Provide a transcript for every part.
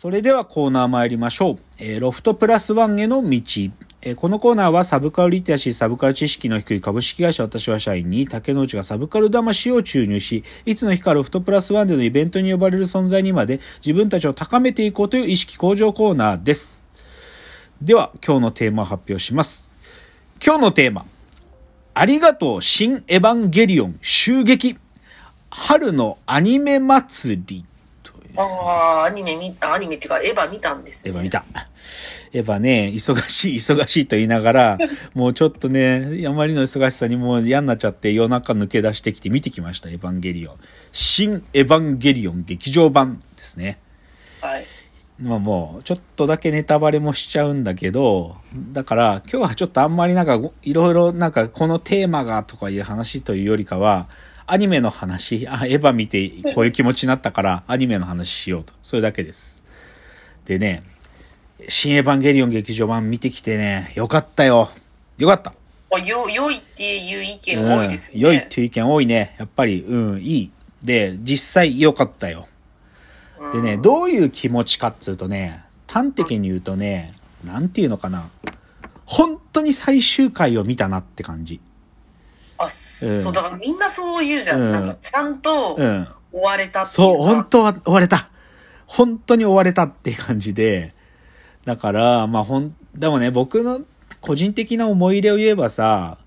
それではコーナー参りましょう。えーロフトプラスワンへの道。えーこのコーナーはサブカルリテラシー、サブカル知識の低い株式会社私は社員に竹之内がサブカル魂を注入し、いつの日かロフトプラスワンでのイベントに呼ばれる存在にまで自分たちを高めていこうという意識向上コーナーです。では、今日のテーマを発表します。今日のテーマ。ありがとう、新エヴァンゲリオン襲撃。春のアニメ祭り。ああ、アニメ見た、アニメっていうか、エヴァ見たんです、ね。エヴァ見た。エヴァね、忙しい、忙しいと言いながら、もうちょっとね、あまりの忙しさにもう嫌になっちゃって夜中抜け出してきて見てきました、エヴァンゲリオン。新エヴァンゲリオン劇場版ですね。はい。まあもう、ちょっとだけネタバレもしちゃうんだけど、だから今日はちょっとあんまりなんか、いろいろなんかこのテーマがとかいう話というよりかは、アニメの話、あ、エヴァ見てこういう気持ちになったから、アニメの話しようと。それだけです。でね、新エヴァンゲリオン劇場版見てきてね、よかったよ。よかった。あよ、良いっていう意見多いですよね。うん、良いっていう意見多いね。やっぱり、うん、いい。で、実際良かったよ。でね、どういう気持ちかっつうとね、端的に言うとね、なんていうのかな。本当に最終回を見たなって感じ。あ、そう、だからみんなそう言うじゃん。うんなんか、ちゃんとうん。終われたっていうそう、か本当は終われた。本当に終われたっていう感じで。だから、まあほん、でもね、僕の個人的な思い入れを言えばさ、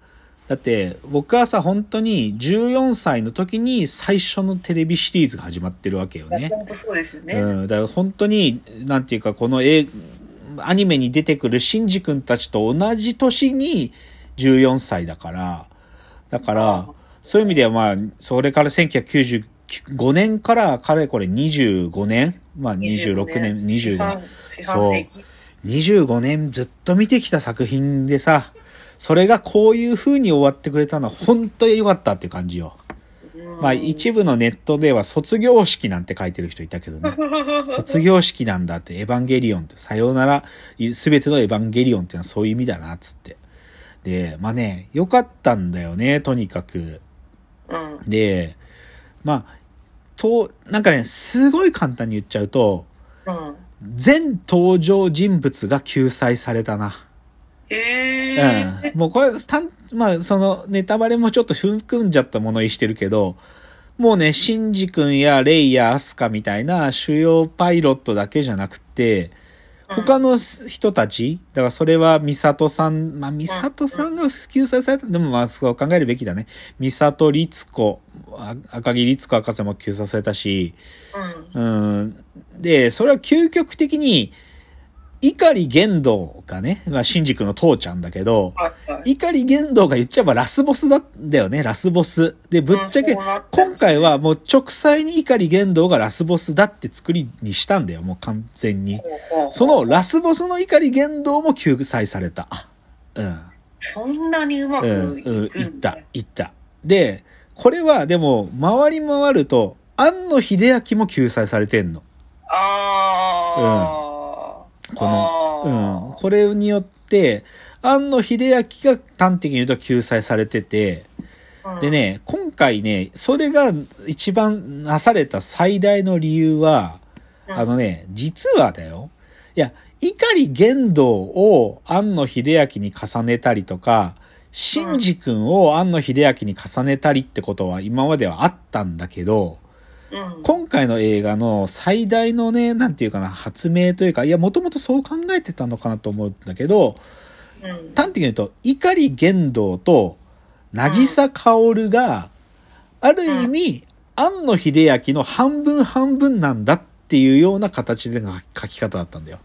だって僕はさ、本当に14歳の時に最初のテレビシリーズが始まってるわけよね。本当そうですよね。うん、だから本当に、なんていうか、この映アニメに出てくるシンジ君たちと同じ年に14歳だから、だから、そういう意味ではまあ、それから1995年からかれこれ25年まあ26年、25四半年。四半世紀。25年ずっと見てきた作品でさ、それがこういう風に終わってくれたのは本当に良かったっていう感じよ。うんまあ一部のネットでは卒業式なんて書いてる人いたけどね。卒業式なんだって、エヴァンゲリオンって、さようなら、すべてのエヴァンゲリオンっていうのはそういう意味だな、つって。で、まあね、良かったんだよね、とにかく。うん。で、まあ、と、なんかね、すごい簡単に言っちゃうと、うん。全登場人物が救済されたな。へえ。うん。もうこれ、たんまあ、その、ネタバレもちょっと含んじゃったものにしてるけど、もうね、シンジ君やレイやアスカみたいな主要パイロットだけじゃなくて、他の人たち、だからそれはミサトさん、まあミサトさんが救済された、でもまあそう考えるべきだね。ミサト律子、あ赤木律子博士も救済されたし、うん。うん。で、それは究極的に、碇玄道がね、まあ、シンジ君の父ちゃんだけど。碇玄道が言っちゃえばラスボスだんだよね、ラスボス。で、ぶっちゃけ今回はもう直裁に碇玄道がラスボスだって作りにしたんだよ、もう完全に。そのラスボスの碇玄道も救済された。うん。そんなにうまくうん、いうん、くんいっただ、いった。で、これはでも、回り回ると、庵野秀明も救済されてんの。ああ。この、あうん。これによって、庵野秀明が端的に言うと救済されてて、うんで。ね、今回ね、それが一番なされた最大の理由は、うんあのね、実はだよ。いや、碇玄道を庵野秀明に重ねたりとか、シンジ君を庵野秀明に重ねたりってことは今まではあったんだけど、うん。今回の映画の最大のね、なんていうかな、発明というか、いや、もともとそう考えてたのかなと思うんだけど、うん。端的に言うと、碇玄道と渚薫が、ある意味、庵野秀明の半分半分なんだっていうような形での書き方だったんだよ。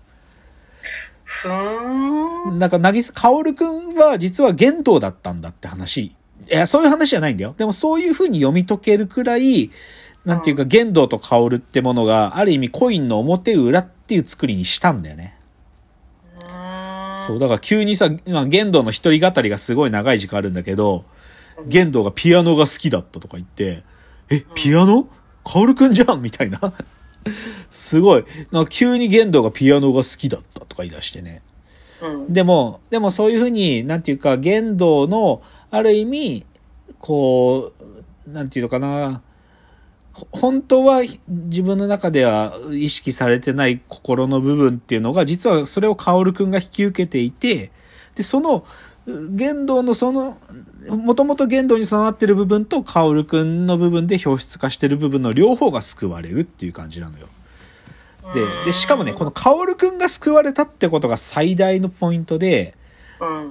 ふーん。なんか、渚薫くんは実は玄道だったんだって話。いや、そういう話じゃないんだよ。でもそういう風に読み解けるくらい、なんていうか、玄道と薫ってものが、ある意味コインの表裏っていう作りにしたんだよね。そう、だから急にさ、まあ、玄道の一人語りがすごい長い時間あるんだけど、玄道がピアノが好きだったとか言って、え、ピアノ？薫くんじゃんみたいな。すごい。なんか急に玄道がピアノが好きだったとか言い出してね。うん。でも、でもそういうふうに、なんていうか、玄道の、ある意味、こう、なんていうのかな、本当は自分の中では意識されてない心の部分っていうのが、実はそれをカオルくんが引き受けていて、で、その、言動のその、もともと言動に備わってる部分と、カオルくんの部分で表出化してる部分の両方が救われるっていう感じなのよ。で、で、しかもね、このカオルくんが救われたってことが最大のポイントで、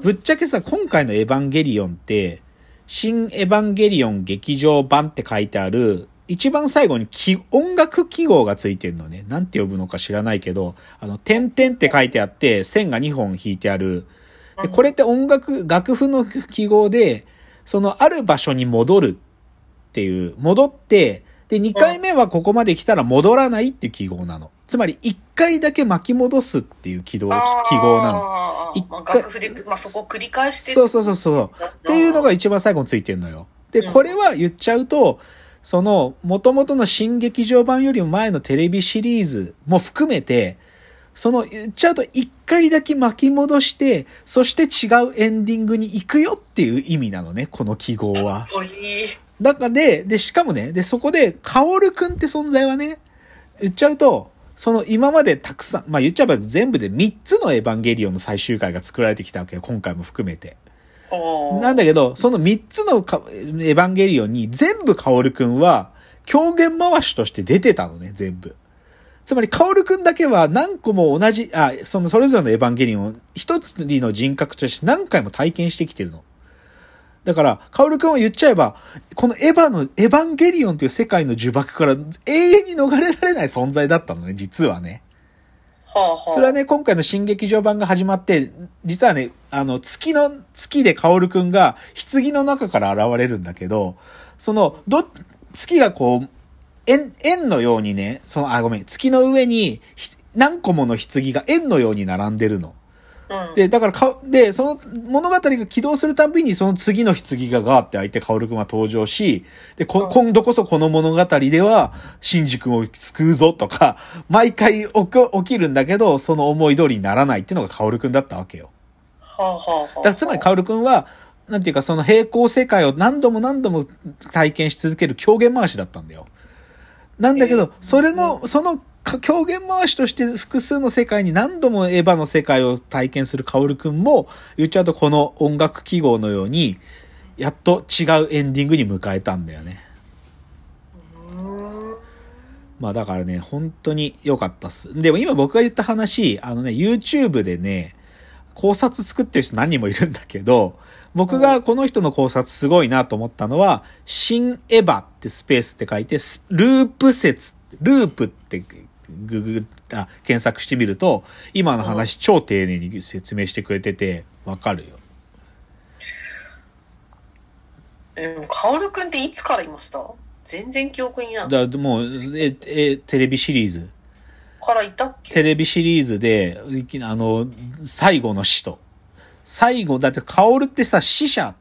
ぶっちゃけさ、今回のエヴァンゲリオンって、新エヴァンゲリオン劇場版って書いてある、一番最後に音楽記号がついてるのね。なんて呼ぶのか知らないけど、あの、点々って書いてあって、線が2本引いてある。で、これって音楽、楽譜の記号で、そのある場所に戻るっていう、戻って、で、2回目はここまで来たら戻らないっていう記号なの。つまり、1回だけ巻き戻すっていう記号、記号なの。一回。楽譜で、まあ、そこを繰り返してそうそうそうそう。っていうのが一番最後についてるのよ。で、これは言っちゃうと、その、元々の新劇場版よりも前のテレビシリーズも含めて、その、言っちゃうと一回だけ巻き戻して、そして違うエンディングに行くよっていう意味なのね、この記号は。だからで、で、しかもね、で、そこで、カオルくんって存在はね、言っちゃうと、その今までたくさん、まあ言っちゃえば全部で3つのエヴァンゲリオンの最終回が作られてきたわけよ、今回も含めて。なんだけど、その3つのエヴァンゲリオンに全部カオルくんは狂言回しとして出てたのね、全部。つまり、カオルくんだけは何個も同じ、あ、そのそれぞれのエヴァンゲリオンを一つの人格として何回も体験してきてるの。だから、カオルくんは言っちゃえば、このエヴァの、エヴァンゲリオンという世界の呪縛から永遠に逃れられない存在だったのね、実はね。それはね、今回の新劇場版が始まって、実はね、あの、月の、月でカオルくんが、棺の中から現れるんだけど、その、ど、月がこう、円、円のようにね、その、あ、ごめん、月の上に、何個もの棺が円のように並んでるの。で、だからか、で、その物語が起動するたびにその次の棺がガーって開いて、カオルくんは登場し、で、こ、今度こそこの物語では、シンジ君を救うぞとか、毎回起きるんだけど、その思い通りにならないっていうのがカオルくんだったわけよ。はあはあはあ、だからつまりカオルくんは、なんていうかその平行世界を何度も何度も体験し続ける狂言回しだったんだよ。なんだけど、それの、その狂言回しとして複数の世界に何度もエヴァの世界を体験するカオルくんも、言っちゃうとこの音楽記号のように、やっと違うエンディングに迎えたんだよね。まあだからね、本当に良かったっす。でも今僕が言った話、あのね、YouTube でね、考察作ってる人何人もいるんだけど、僕がこの人の考察すごいなと思ったのは、新エヴァってスペースって書いて、ループ説、ループってググあ検索してみると、今の話超丁寧に説明してくれてて、わかるよ。え、カオルくんっていつからいました？全然記憶にない。だもう、え、え、テレビシリーズ。からいたっけ？テレビシリーズで、あの、最後の死と。最後、だって、カオルってさ、死者、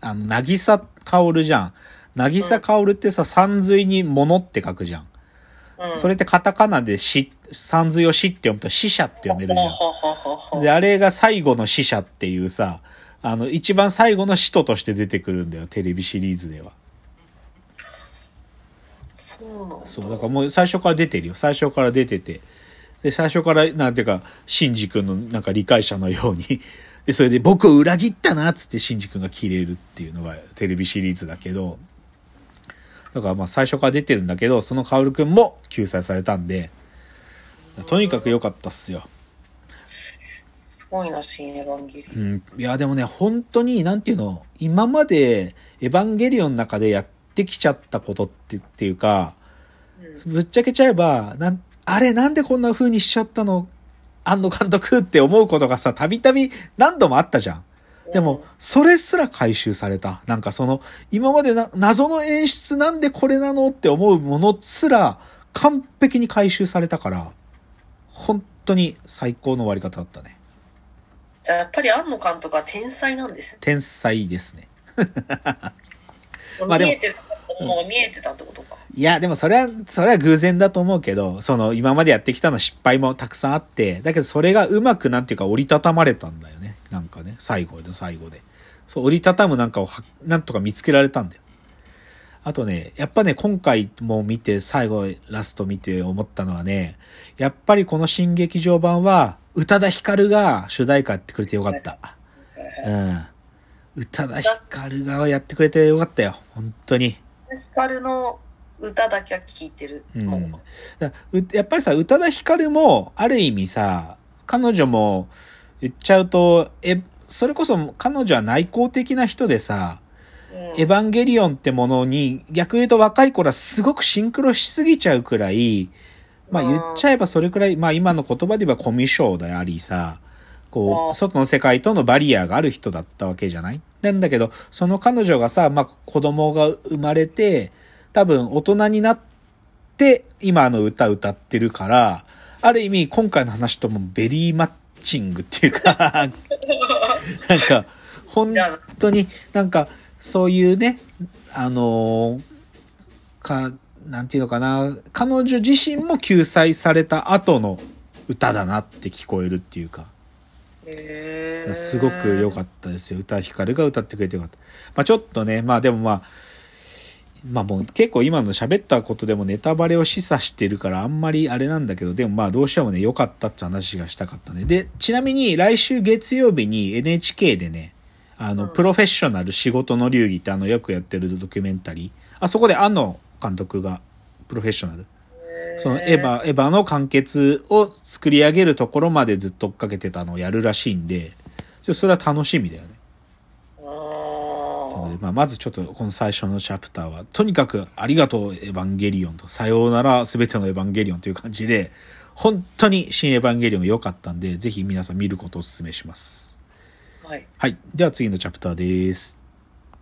あの、なぎさカオルじゃん。なぎさカオルってさ、三髄に物って書くじゃん。それってカタカナで死、三髄を死って読むと死者って読めるじゃん。で、あれが最後の死者っていうさ、あの、一番最後の使徒として出てくるんだよ、テレビシリーズでは。そうなんだ。そう、だからもう最初から出てるよ。最初から出てて。で、最初から、なんていうか、シンジ君のなんか理解者のようにで、それで僕を裏切ったなっつってシンジ君が切れるっていうのがテレビシリーズだけど、だからまあ最初から出てるんだけど、そのカオルくんも救済されたんで、とにかく良かったっすよ。すごいな、新エヴァンゲリオン。うん。いや、でもね、本当に、なんていうの、今までエヴァンゲリオンの中でやってきちゃったことってっていうか、うん、ぶっちゃけちゃえば、なん、あれなんでこんな風にしちゃったの安野監督って思うことがさ、たびたび何度もあったじゃん。でも、それすら回収された。なんかその、今までな、謎の演出なんでこれなのって思うものすら、完璧に回収されたから、本当に最高の終わり方だったね。じゃあやっぱり庵野監督は天才なんですね。天才ですね。まあでも、見えてるもう見えてたってことか。いや、でもそれは、それは偶然だと思うけど、その今までやってきたの失敗もたくさんあって、だけどそれがうまくなんていうか折りたたまれたんだよね。なんかね、最後で最後で。そう、折りたたむなんかをなんとか見つけられたんだよ。あとね、やっぱね、今回も見て、最後、ラスト見て思ったのはね、やっぱりこの新劇場版は、宇多田ヒカルが主題歌やってくれてよかった。うん。宇多田ヒカルがやってくれてよかったよ。本当に。ヒカルの歌だけは聴いてる。うんやっぱりさ、宇多田ヒカルも、ある意味さ、彼女も言っちゃうと、え、それこそ彼女は内向的な人でさ、うん。エヴァンゲリオンってものに、逆言うと若い頃はすごくシンクロしすぎちゃうくらい、まあうん。言っちゃえばそれくらい、まあ今の言葉で言えばコミュ障でありさ、こうん。う、外の世界とのバリアがある人だったわけじゃない？なんだけど、その彼女がさ、まあ子供が生まれて、多分大人になって、今の歌歌ってるから、ある意味今回の話ともベリーマッチングっていうか、なんか、本当になんかそういうねあのーかなんていうのかな彼女自身も救済された後の歌だなって聞こえるっていうか。すごく良かったですよ。歌ひかるが歌ってくれてよかった、まあ、ちょっとねまあでもまあまあもう結構今の喋ったことでもネタバレを示唆してるからあんまりあれなんだけどでもまあどうしてもね良かったって話がしたかったね。でちなみに来週月曜日に NHK でねあの、うん。プロフェッショナル仕事の流儀ってあのよくやってるドキュメンタリー。あそこで庵野監督がプロフェッショナル。そのエヴァ、エヴァの完結を作り上げるところまでずっと追っかけてたのをやるらしいんで、それは楽しみだよね。あなのでーまあ、まずちょっとこの最初のチャプターは、とにかくありがとうエヴァンゲリオンと、さようならすべてのエヴァンゲリオンという感じで、本当に新エヴァンゲリオン良かったんで、ぜひ皆さん見ることをお勧めします。はい。はい。では次のチャプターです。